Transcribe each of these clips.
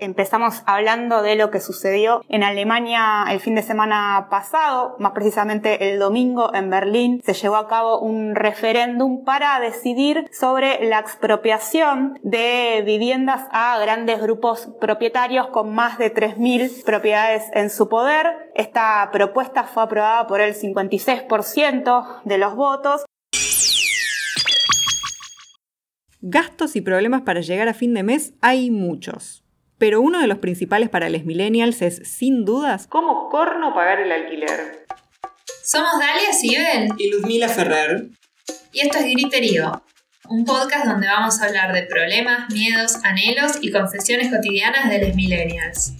Empezamos hablando de lo que sucedió en Alemania el fin de semana pasado, más precisamente el domingo en Berlín se llevó a cabo un referéndum para decidir sobre la expropiación de viviendas a grandes grupos propietarios con más de 3.000 propiedades en su poder. Esta propuesta fue aprobada por el 56% de los votos Gastos y problemas para llegar a fin de mes hay muchos. Pero uno de los principales para los millennials es, sin dudas, cómo corno pagar el alquiler. Somos Dalia Sibel y Luzmila Ferrer. Y esto es Griterío, un podcast donde vamos a hablar de problemas, miedos, anhelos y confesiones cotidianas de los millennials.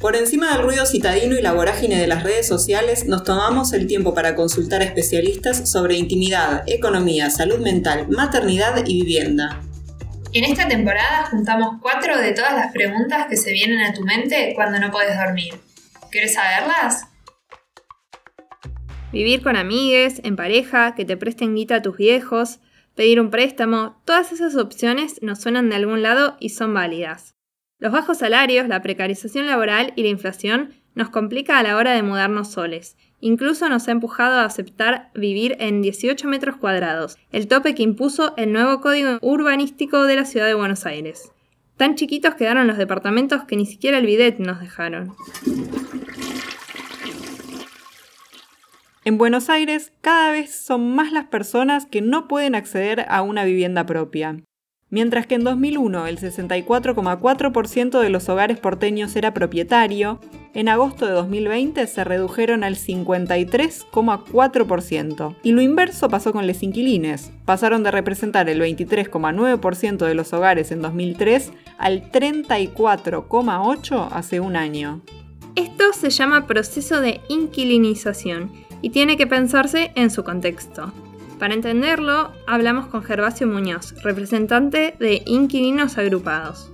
Por encima del ruido citadino y la vorágine de las redes sociales, nos tomamos el tiempo para consultar a especialistas sobre intimidad, economía, salud mental, maternidad y vivienda. En esta temporada juntamos cuatro de todas las preguntas que se vienen a tu mente cuando no puedes dormir. ¿Quieres saberlas? Vivir con amigues, en pareja, que te presten guita a tus viejos, pedir un préstamo, todas esas opciones nos suenan de algún lado y son válidas. Los bajos salarios, la precarización laboral y la inflación nos complica a la hora de mudarnos soles Incluso nos ha empujado a aceptar vivir en 18 metros cuadrados, el tope que impuso el nuevo código urbanístico de la ciudad de Buenos Aires. Tan chiquitos quedaron los departamentos que ni siquiera el bidet nos dejaron. En Buenos Aires cada vez son más las personas que no pueden acceder a una vivienda propia. Mientras que en 2001 el 64,4% de los hogares porteños era propietario, en agosto de 2020 se redujeron al 53,4%. Y lo inverso pasó con los inquilines. Pasaron de representar el 23,9% de los hogares en 2003 al 34,8% hace un año. Esto se llama proceso de inquilinización y tiene que pensarse en su contexto. Para entenderlo, hablamos con Gervasio Muñoz, representante de Inquilinos Agrupados.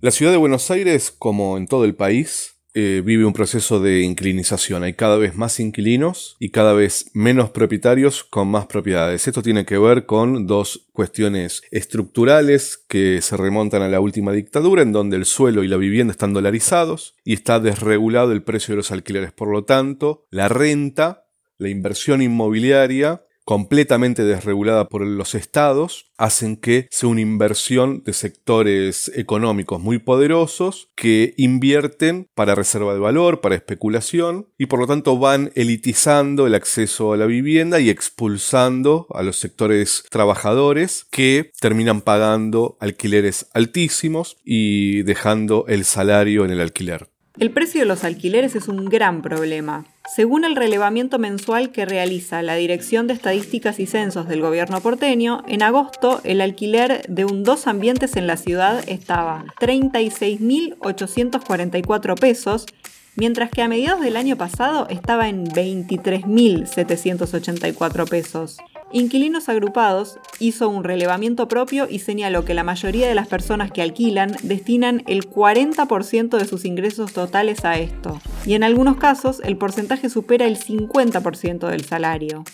La ciudad de Buenos Aires, como en todo el país, eh, vive un proceso de inquilinización. Hay cada vez más inquilinos y cada vez menos propietarios con más propiedades. Esto tiene que ver con dos cuestiones estructurales que se remontan a la última dictadura, en donde el suelo y la vivienda están dolarizados y está desregulado el precio de los alquileres. Por lo tanto, la renta la inversión inmobiliaria completamente desregulada por los estados, hacen que sea una inversión de sectores económicos muy poderosos que invierten para reserva de valor, para especulación, y por lo tanto van elitizando el acceso a la vivienda y expulsando a los sectores trabajadores que terminan pagando alquileres altísimos y dejando el salario en el alquiler. El precio de los alquileres es un gran problema. Según el relevamiento mensual que realiza la Dirección de Estadísticas y Censos del gobierno porteño, en agosto el alquiler de un dos ambientes en la ciudad estaba 36.844 pesos, mientras que a mediados del año pasado estaba en 23.784 pesos. Inquilinos Agrupados hizo un relevamiento propio y señaló que la mayoría de las personas que alquilan destinan el 40% de sus ingresos totales a esto, y en algunos casos el porcentaje supera el 50% del salario.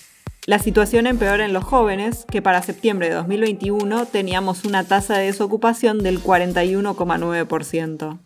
La situación empeora en los jóvenes, que para septiembre de 2021 teníamos una tasa de desocupación del 41,9%.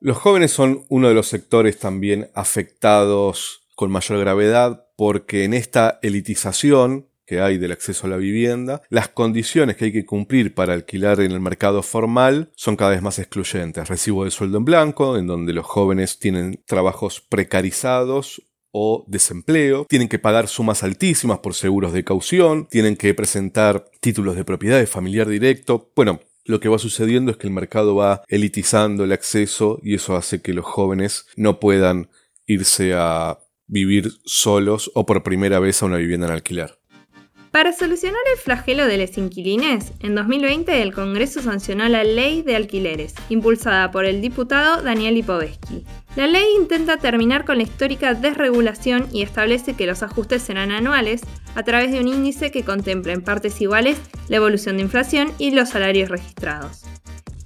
Los jóvenes son uno de los sectores también afectados con mayor gravedad porque en esta elitización que hay del acceso a la vivienda, las condiciones que hay que cumplir para alquilar en el mercado formal son cada vez más excluyentes. Recibo de sueldo en blanco, en donde los jóvenes tienen trabajos precarizados o desempleo, tienen que pagar sumas altísimas por seguros de caución, tienen que presentar títulos de propiedad de familiar directo. Bueno, lo que va sucediendo es que el mercado va elitizando el acceso y eso hace que los jóvenes no puedan irse a vivir solos o por primera vez a una vivienda en alquiler. Para solucionar el flagelo de los inquilines, en 2020 el Congreso sancionó la Ley de Alquileres, impulsada por el diputado Daniel Lipovetsky. La ley intenta terminar con la histórica desregulación y establece que los ajustes serán anuales a través de un índice que contemple en partes iguales la evolución de inflación y los salarios registrados.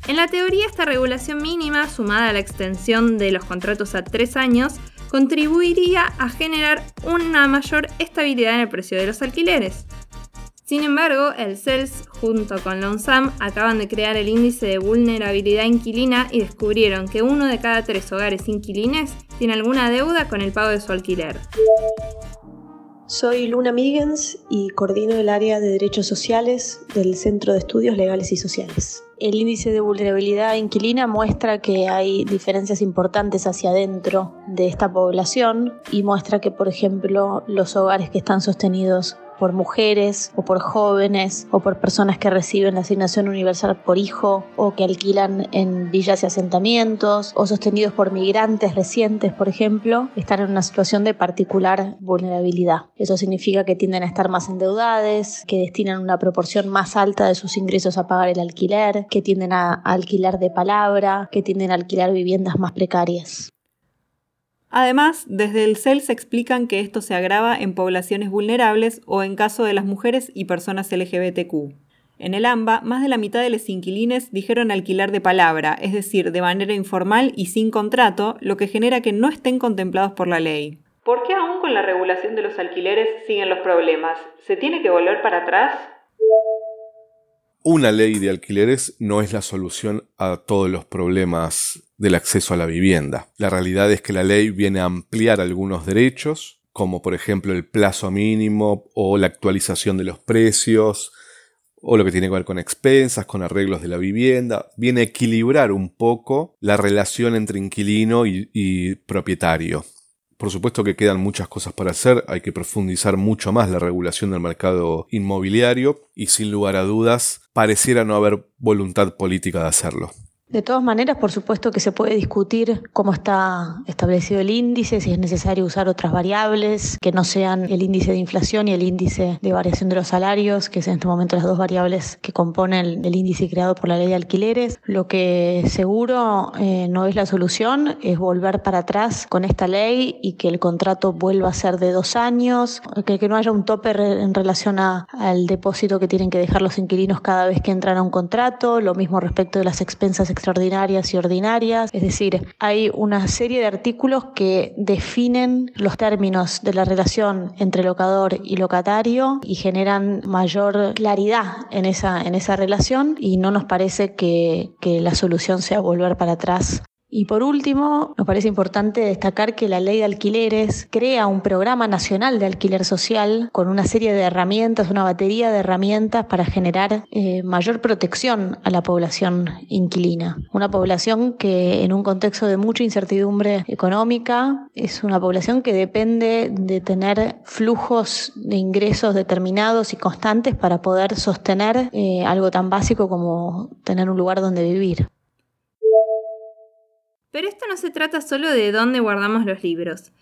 En la teoría, esta regulación mínima, sumada a la extensión de los contratos a tres años, contribuiría a generar una mayor estabilidad en el precio de los alquileres. Sin embargo, el CELS junto con la UNSAM acaban de crear el índice de vulnerabilidad inquilina y descubrieron que uno de cada tres hogares inquilines tiene alguna deuda con el pago de su alquiler. Soy Luna Migens y coordino el área de derechos sociales del Centro de Estudios Legales y Sociales. El índice de vulnerabilidad inquilina muestra que hay diferencias importantes hacia adentro de esta población y muestra que, por ejemplo, los hogares que están sostenidos por mujeres o por jóvenes o por personas que reciben la asignación universal por hijo o que alquilan en villas y asentamientos o sostenidos por migrantes recientes, por ejemplo, están en una situación de particular vulnerabilidad. Eso significa que tienden a estar más endeudados, que destinan una proporción más alta de sus ingresos a pagar el alquiler, que tienden a alquilar de palabra, que tienden a alquilar viviendas más precarias. Además, desde el CELS explican que esto se agrava en poblaciones vulnerables o en caso de las mujeres y personas LGBTQ. En el AMBA, más de la mitad de los inquilines dijeron alquilar de palabra, es decir, de manera informal y sin contrato, lo que genera que no estén contemplados por la ley. ¿Por qué aún con la regulación de los alquileres siguen los problemas? ¿Se tiene que volver para atrás? Una ley de alquileres no es la solución a todos los problemas del acceso a la vivienda. La realidad es que la ley viene a ampliar algunos derechos, como por ejemplo el plazo mínimo o la actualización de los precios, o lo que tiene que ver con expensas, con arreglos de la vivienda, viene a equilibrar un poco la relación entre inquilino y, propietario. Por supuesto que quedan muchas cosas para hacer, hay que profundizar mucho más la regulación del mercado inmobiliario y sin lugar a dudas pareciera no haber voluntad política de hacerlo. De todas maneras, por supuesto que se puede discutir cómo está establecido el índice, si es necesario usar otras variables que no sean el índice de inflación y el índice de variación de los salarios, que es en este momento las dos variables que componen el índice creado por la ley de alquileres. Lo que seguro eh, no es la solución es volver para atrás con esta ley y que el contrato vuelva a ser de dos años, que, no haya un tope en relación al depósito que tienen que dejar los inquilinos cada vez que entran a un contrato, lo mismo respecto de las expensas extraordinarias y ordinarias. Es decir, hay una serie de artículos que definen los términos de la relación entre locador y locatario y generan mayor claridad en esa, en esa relación y no nos parece que, que la solución sea volver para atrás y por último, nos parece importante destacar que la ley de alquileres crea un programa nacional de alquiler social con una serie de herramientas, una batería de herramientas para generar eh, mayor protección a la población inquilina. Una población que en un contexto de mucha incertidumbre económica es una población que depende de tener flujos de ingresos determinados y constantes para poder sostener eh, algo tan básico como tener un lugar donde vivir. Pero esto no se trata solo de dónde guardamos los libros.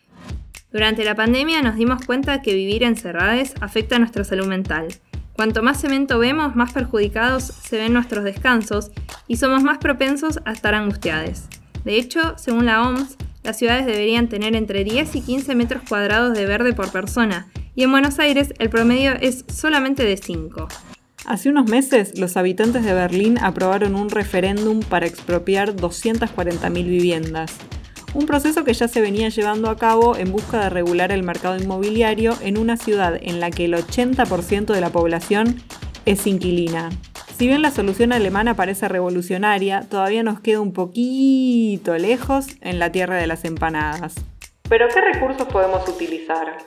Durante la pandemia nos dimos cuenta que vivir encerrados afecta a nuestra salud mental. Cuanto más cemento vemos, más perjudicados se ven nuestros descansos y somos más propensos a estar angustiados. De hecho, según la OMS, las ciudades deberían tener entre 10 y 15 metros cuadrados de verde por persona, y en Buenos Aires el promedio es solamente de 5. Hace unos meses, los habitantes de Berlín aprobaron un referéndum para expropiar 240.000 viviendas, un proceso que ya se venía llevando a cabo en busca de regular el mercado inmobiliario en una ciudad en la que el 80% de la población es inquilina. Si bien la solución alemana parece revolucionaria, todavía nos queda un poquito lejos en la tierra de las empanadas. Pero ¿qué recursos podemos utilizar?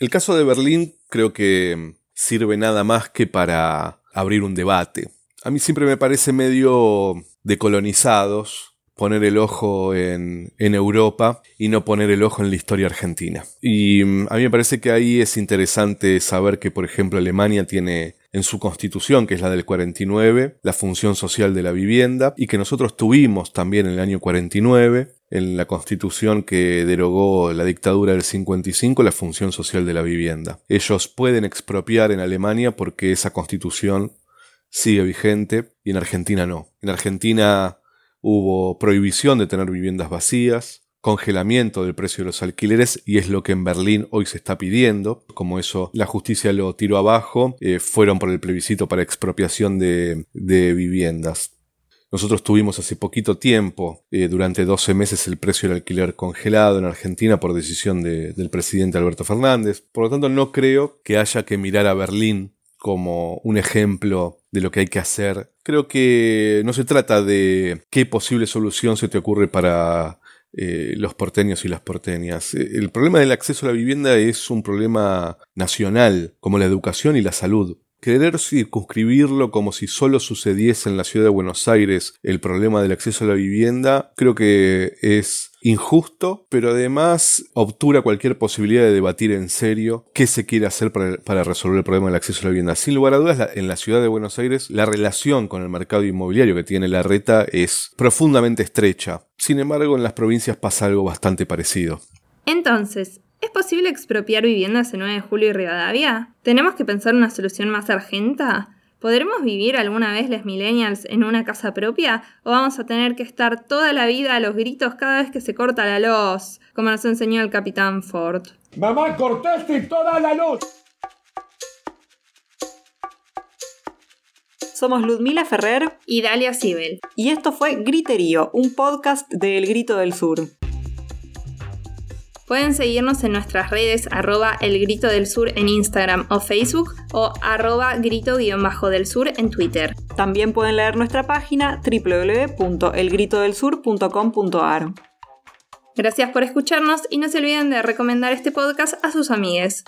El caso de Berlín creo que sirve nada más que para abrir un debate. A mí siempre me parece medio decolonizados poner el ojo en, en, Europa y no poner el ojo en la historia argentina. Y mm, a mí me parece que ahí es interesante saber que, por ejemplo, Alemania tiene en su constitución, que es la del 49, la función social de la vivienda, y que nosotros tuvimos también en el año 49, en la constitución que derogó la dictadura del 55, la función social de la vivienda. Ellos pueden expropiar en Alemania porque esa constitución sigue vigente y en Argentina no. En Argentina hubo prohibición de tener viviendas vacías, congelamiento del precio de los alquileres y es lo que en Berlín hoy se está pidiendo. Como eso la justicia lo tiró abajo, eh, fueron por el plebiscito para expropiación de, de viviendas. Nosotros tuvimos hace poquito tiempo, eh, durante 12 meses, el precio del alquiler congelado en Argentina por decisión del presidente Alberto Fernández. Por lo tanto, no creo que haya que mirar a Berlín como un ejemplo de lo que hay que hacer. Creo que no se trata de qué posible solución se te ocurre para eh, los porteños y las porteñas. Eh, el problema del acceso a la vivienda es un problema nacional, como la educación y la salud. Querer circunscribirlo como si solo sucediese en la ciudad de Buenos Aires el problema del acceso a la vivienda, creo que es injusto, pero además obtura cualquier posibilidad de debatir en serio qué se quiere hacer para, resolver el problema del acceso a la vivienda. Sin lugar a dudas, en la ciudad de Buenos Aires, la relación con el mercado inmobiliario que tiene la reta es profundamente estrecha. Sin embargo, en las provincias pasa algo bastante parecido. Entonces, ¿Es posible expropiar viviendas en 9 de julio y Rivadavia? ¿Tenemos que pensar una solución más argenta? ¿Podremos vivir alguna vez les millennials en una casa propia? ¿O vamos a tener que estar toda la vida a los gritos cada vez que se corta la luz, como nos enseñó el capitán Ford? ¡Mamá, cortaste toda la luz! Somos Ludmila Ferrer y Dalia Sibel. Y esto fue Griterío, un podcast de El Grito del Sur. Pueden seguirnos en nuestras redes arroba el grito del sur en Instagram o Facebook o arroba grito-del sur en Twitter. También pueden leer nuestra página www.elgritodelsur.com.ar. Gracias por escucharnos y no se olviden de recomendar este podcast a sus amigues.